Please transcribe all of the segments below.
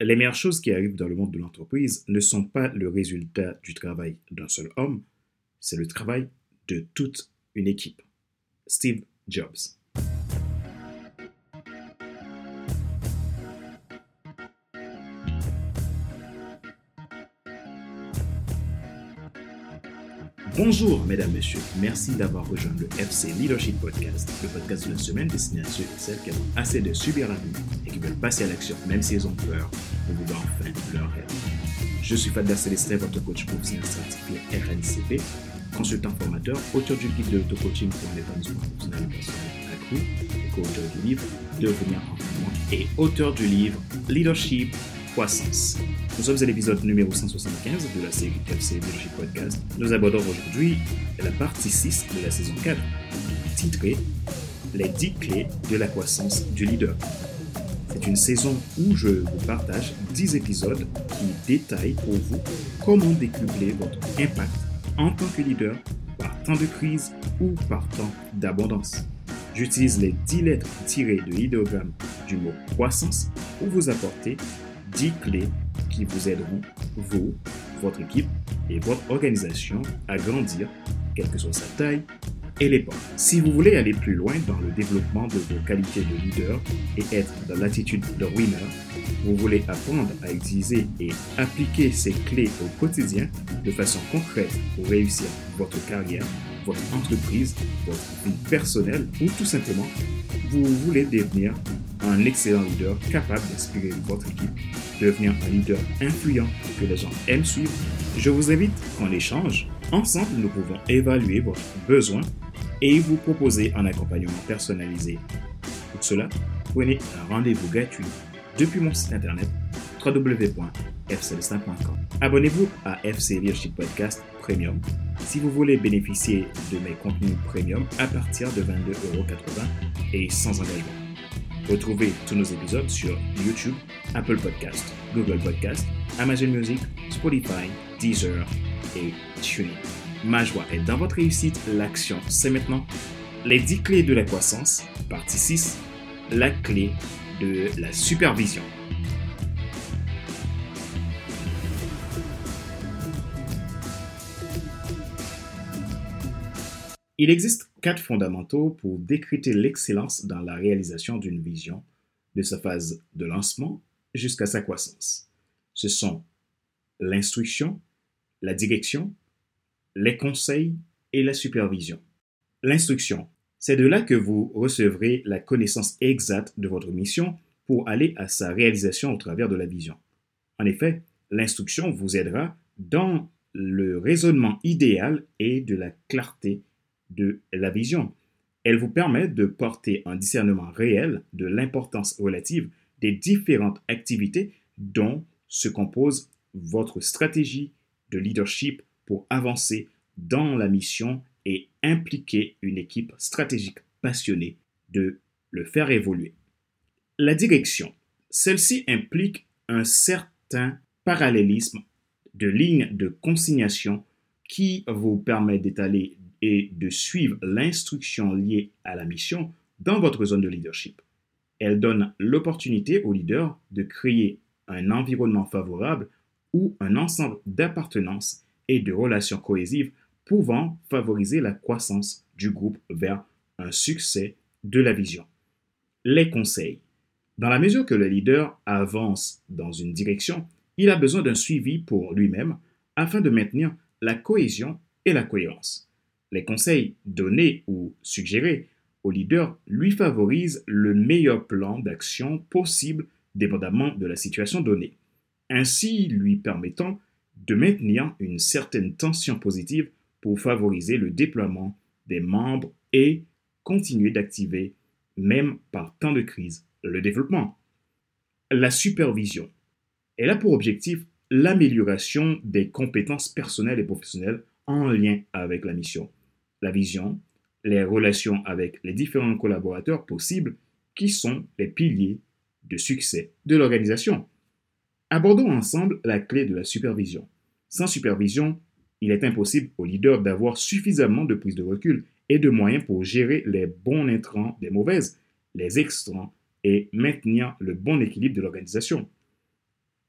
Les meilleures choses qui arrivent dans le monde de l'entreprise ne sont pas le résultat du travail d'un seul homme, c'est le travail de toute une équipe. Steve Jobs. Bonjour, mesdames, messieurs. Merci d'avoir rejoint le FC Leadership Podcast, le podcast de la semaine destiné à ceux et celles qui ont assez de subir la vie et qui veulent passer à l'action, même s'ils ont peur, pour vouloir enfin leur rêve. Je suis Fadler Célestin, votre coach professionnel certifié RNCP, consultant formateur, auteur du guide de l'auto-coaching pour un épanouissement professionnel accru, co-auteur du livre Devenir entraînement et auteur du livre Leadership Nous sommes à l'épisode numéro 175 de la série FC Leadership Podcast. Nous abordons aujourd'hui la partie 6 de la saison 4, titrée Les 10 clés de la croissance du leader. C'est une saison où je vous partage 10 épisodes qui détaillent pour vous comment décupler votre impact en tant que leader par temps de crise ou par temps d'abondance. J'utilise les 10 lettres tirées de l'idéogramme du mot croissance pour vous apporter 10 clés qui vous aideront, vous, votre équipe et votre organisation à grandir, quelle que soit sa taille et l'époque. Si vous voulez aller plus loin dans le développement de vos qualités de leader et être dans l'attitude de winner, vous voulez apprendre à utiliser et appliquer ces clés au quotidien de façon concrète pour réussir votre carrière, votre entreprise, votre vie personnelle ou tout simplement, vous voulez devenir un excellent leader capable d'inspirer votre équipe, devenir un leader influent que les gens aiment suivre, je vous invite qu'on échange. Ensemble, nous pouvons évaluer votre besoin et vous proposer un accompagnement personnalisé. Pour cela, prenez un rendez-vous gratuit depuis mon site internet www.fcelestin.com. Abonnez-vous à FC Leadership Podcast Premium si vous voulez bénéficier de mes contenus premium à partir de 22,80€ et sans engagement. Retrouvez tous nos épisodes sur YouTube, Apple Podcast, Google Podcast, Amazon Music, Spotify, Deezer et TuneIn. Ma joie est dans votre réussite, l'action c'est maintenant. Les 10 clés de la croissance, partie 6, la clé de la supervision. Il existe quatre fondamentaux pour décréter l'excellence dans la réalisation d'une vision, de sa phase de lancement jusqu'à sa croissance. Ce sont l'instruction, la direction, les conseils et la supervision. L'instruction, c'est de là que vous recevrez la connaissance exacte de votre mission pour aller à sa réalisation au travers de la vision. En effet, l'instruction vous aidera dans le raisonnement idéal et de la clarté de la vision. Elle vous permet de porter un discernement réel de l'importance relative des différentes activités dont se compose votre stratégie de leadership pour avancer dans la mission et impliquer une équipe stratégique passionnée de le faire évoluer. La direction. Celle-ci implique un certain parallélisme de lignes de consignation qui vous permet d'étaler et de suivre l'instruction liée à la mission dans votre zone de leadership. Elle donne l'opportunité au leader de créer un environnement favorable ou un ensemble d'appartenance et de relations cohésives pouvant favoriser la croissance du groupe vers un succès de la vision. Les conseils. Dans la mesure que le leader avance dans une direction, il a besoin d'un suivi pour lui-même afin de maintenir la cohésion et la cohérence. Les conseils donnés ou suggérés au leader lui favorisent le meilleur plan d'action possible dépendamment de la situation donnée, ainsi lui permettant de maintenir une certaine tension positive pour favoriser le déploiement des membres et continuer d'activer, même par temps de crise, le développement. La supervision. Elle a pour objectif l'amélioration des compétences personnelles et professionnelles en lien avec la mission la vision, les relations avec les différents collaborateurs possibles qui sont les piliers de succès de l'organisation. Abordons ensemble la clé de la supervision. Sans supervision, il est impossible au leader d'avoir suffisamment de prise de recul et de moyens pour gérer les bons intrants des mauvaises, les extrants et maintenir le bon équilibre de l'organisation.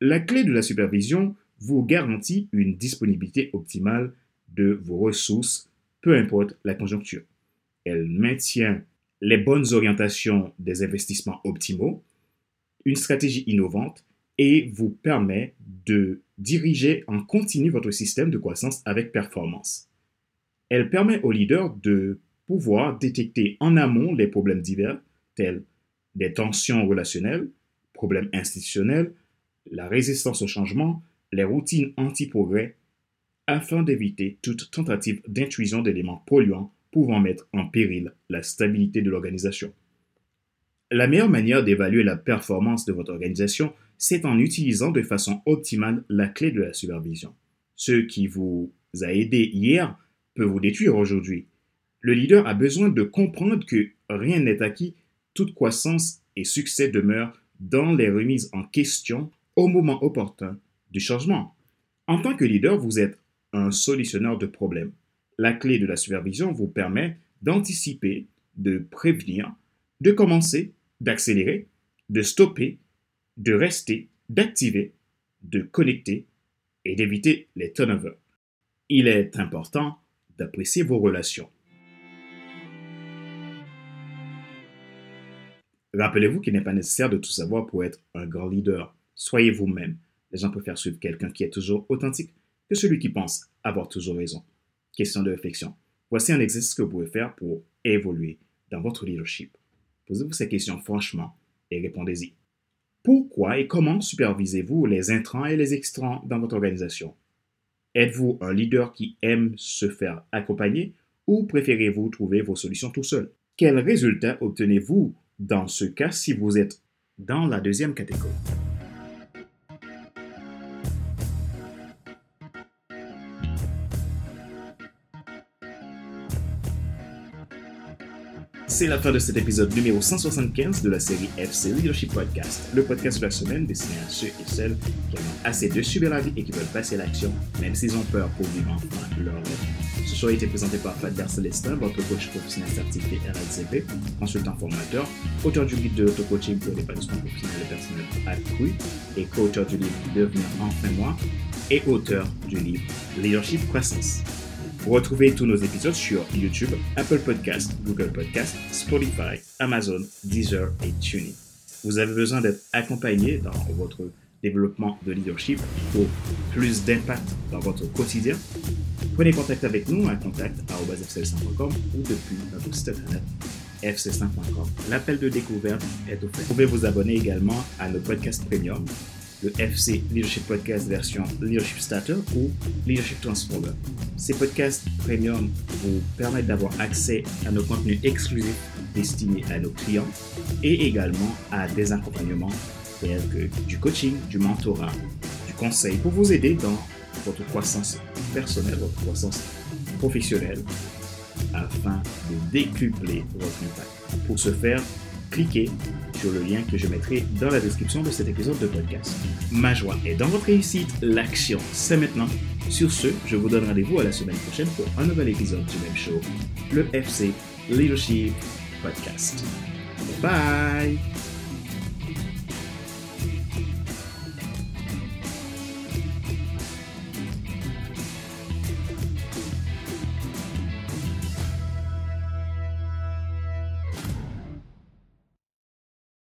La clé de la supervision vous garantit une disponibilité optimale de vos ressources, peu importe la conjoncture. Elle maintient les bonnes orientations des investissements optimaux, une stratégie innovante et vous permet de diriger en continu votre système de croissance avec performance. Elle permet aux leaders de pouvoir détecter en amont les problèmes divers tels des tensions relationnelles, problèmes institutionnels, la résistance au changement, les routines anti-progrès, afin d'éviter toute tentative d'intrusion d'éléments polluants pouvant mettre en péril la stabilité de l'organisation. La meilleure manière d'évaluer la performance de votre organisation, c'est en utilisant de façon optimale la clé de la supervision. Ce qui vous a aidé hier peut vous détruire aujourd'hui. Le leader a besoin de comprendre que rien n'est acquis, toute croissance et succès demeurent dans les remises en question au moment opportun du changement. En tant que leader, vous êtes un solutionneur de problèmes. La clé de la supervision vous permet d'anticiper, de prévenir, de commencer, d'accélérer, de stopper, de rester, d'activer, de connecter et d'éviter les turnovers. Il est important d'apprécier vos relations. Rappelez-vous qu'il n'est pas nécessaire de tout savoir pour être un grand leader. Soyez vous-même. Les gens préfèrent suivre quelqu'un qui est toujours authentique que celui qui pense avoir toujours raison. Question de réflexion. Voici un exercice que vous pouvez faire pour évoluer dans votre leadership. Posez-vous ces questions franchement et répondez-y. Pourquoi et comment supervisez-vous les intrants et les extrants dans votre organisation? Êtes-vous un leader qui aime se faire accompagner ou préférez-vous trouver vos solutions tout seul? Quels résultats obtenez-vous dans ce cas si vous êtes dans la deuxième catégorie? C'est la fin de cet épisode numéro 175 de la série FC Leadership Podcast, le podcast de la semaine destiné à ceux et celles qui ont assez de subir la vie et qui veulent passer à l'action, même s'ils ont peur pour vivre enfin leur rêve. Ce choix a été présenté par Fadler Célestin, votre coach professionnel certifié RLCP, consultant formateur, auteur du guide de l'auto-coaching pour l'épanouissement professionnel et personnel accru et co-auteur du livre Devenir enfin moi et auteur du livre Leadership Croissance. Retrouvez tous nos épisodes sur YouTube, Apple Podcast, Google Podcast, Spotify, Amazon, Deezer et TuneIn. Vous avez besoin d'être accompagné dans votre développement de leadership pour plus d'impact dans votre quotidien. Prenez contact avec nous à contact.fcl5.com ou depuis notre site internet fc5.com. L'appel de découverte est offert. Vous pouvez vous abonner également à nos podcasts premium le FC Leadership Podcast version Leadership Starter ou Leadership Transformer. Ces podcasts premium vous permettent d'avoir accès à nos contenus exclusifs destinés à nos clients et également à des accompagnements tels que du coaching, du mentorat, du conseil pour vous aider dans votre croissance personnelle, votre croissance professionnelle afin de décupler votre impact. Pour ce faire, cliquez sur le lien que je mettrai dans la description de cet épisode de podcast. Ma joie est dans votre réussite, l'action c'est maintenant. Sur ce, je vous donne rendez-vous à la semaine prochaine pour un nouvel épisode du même show, le FC Leadership Podcast. Bye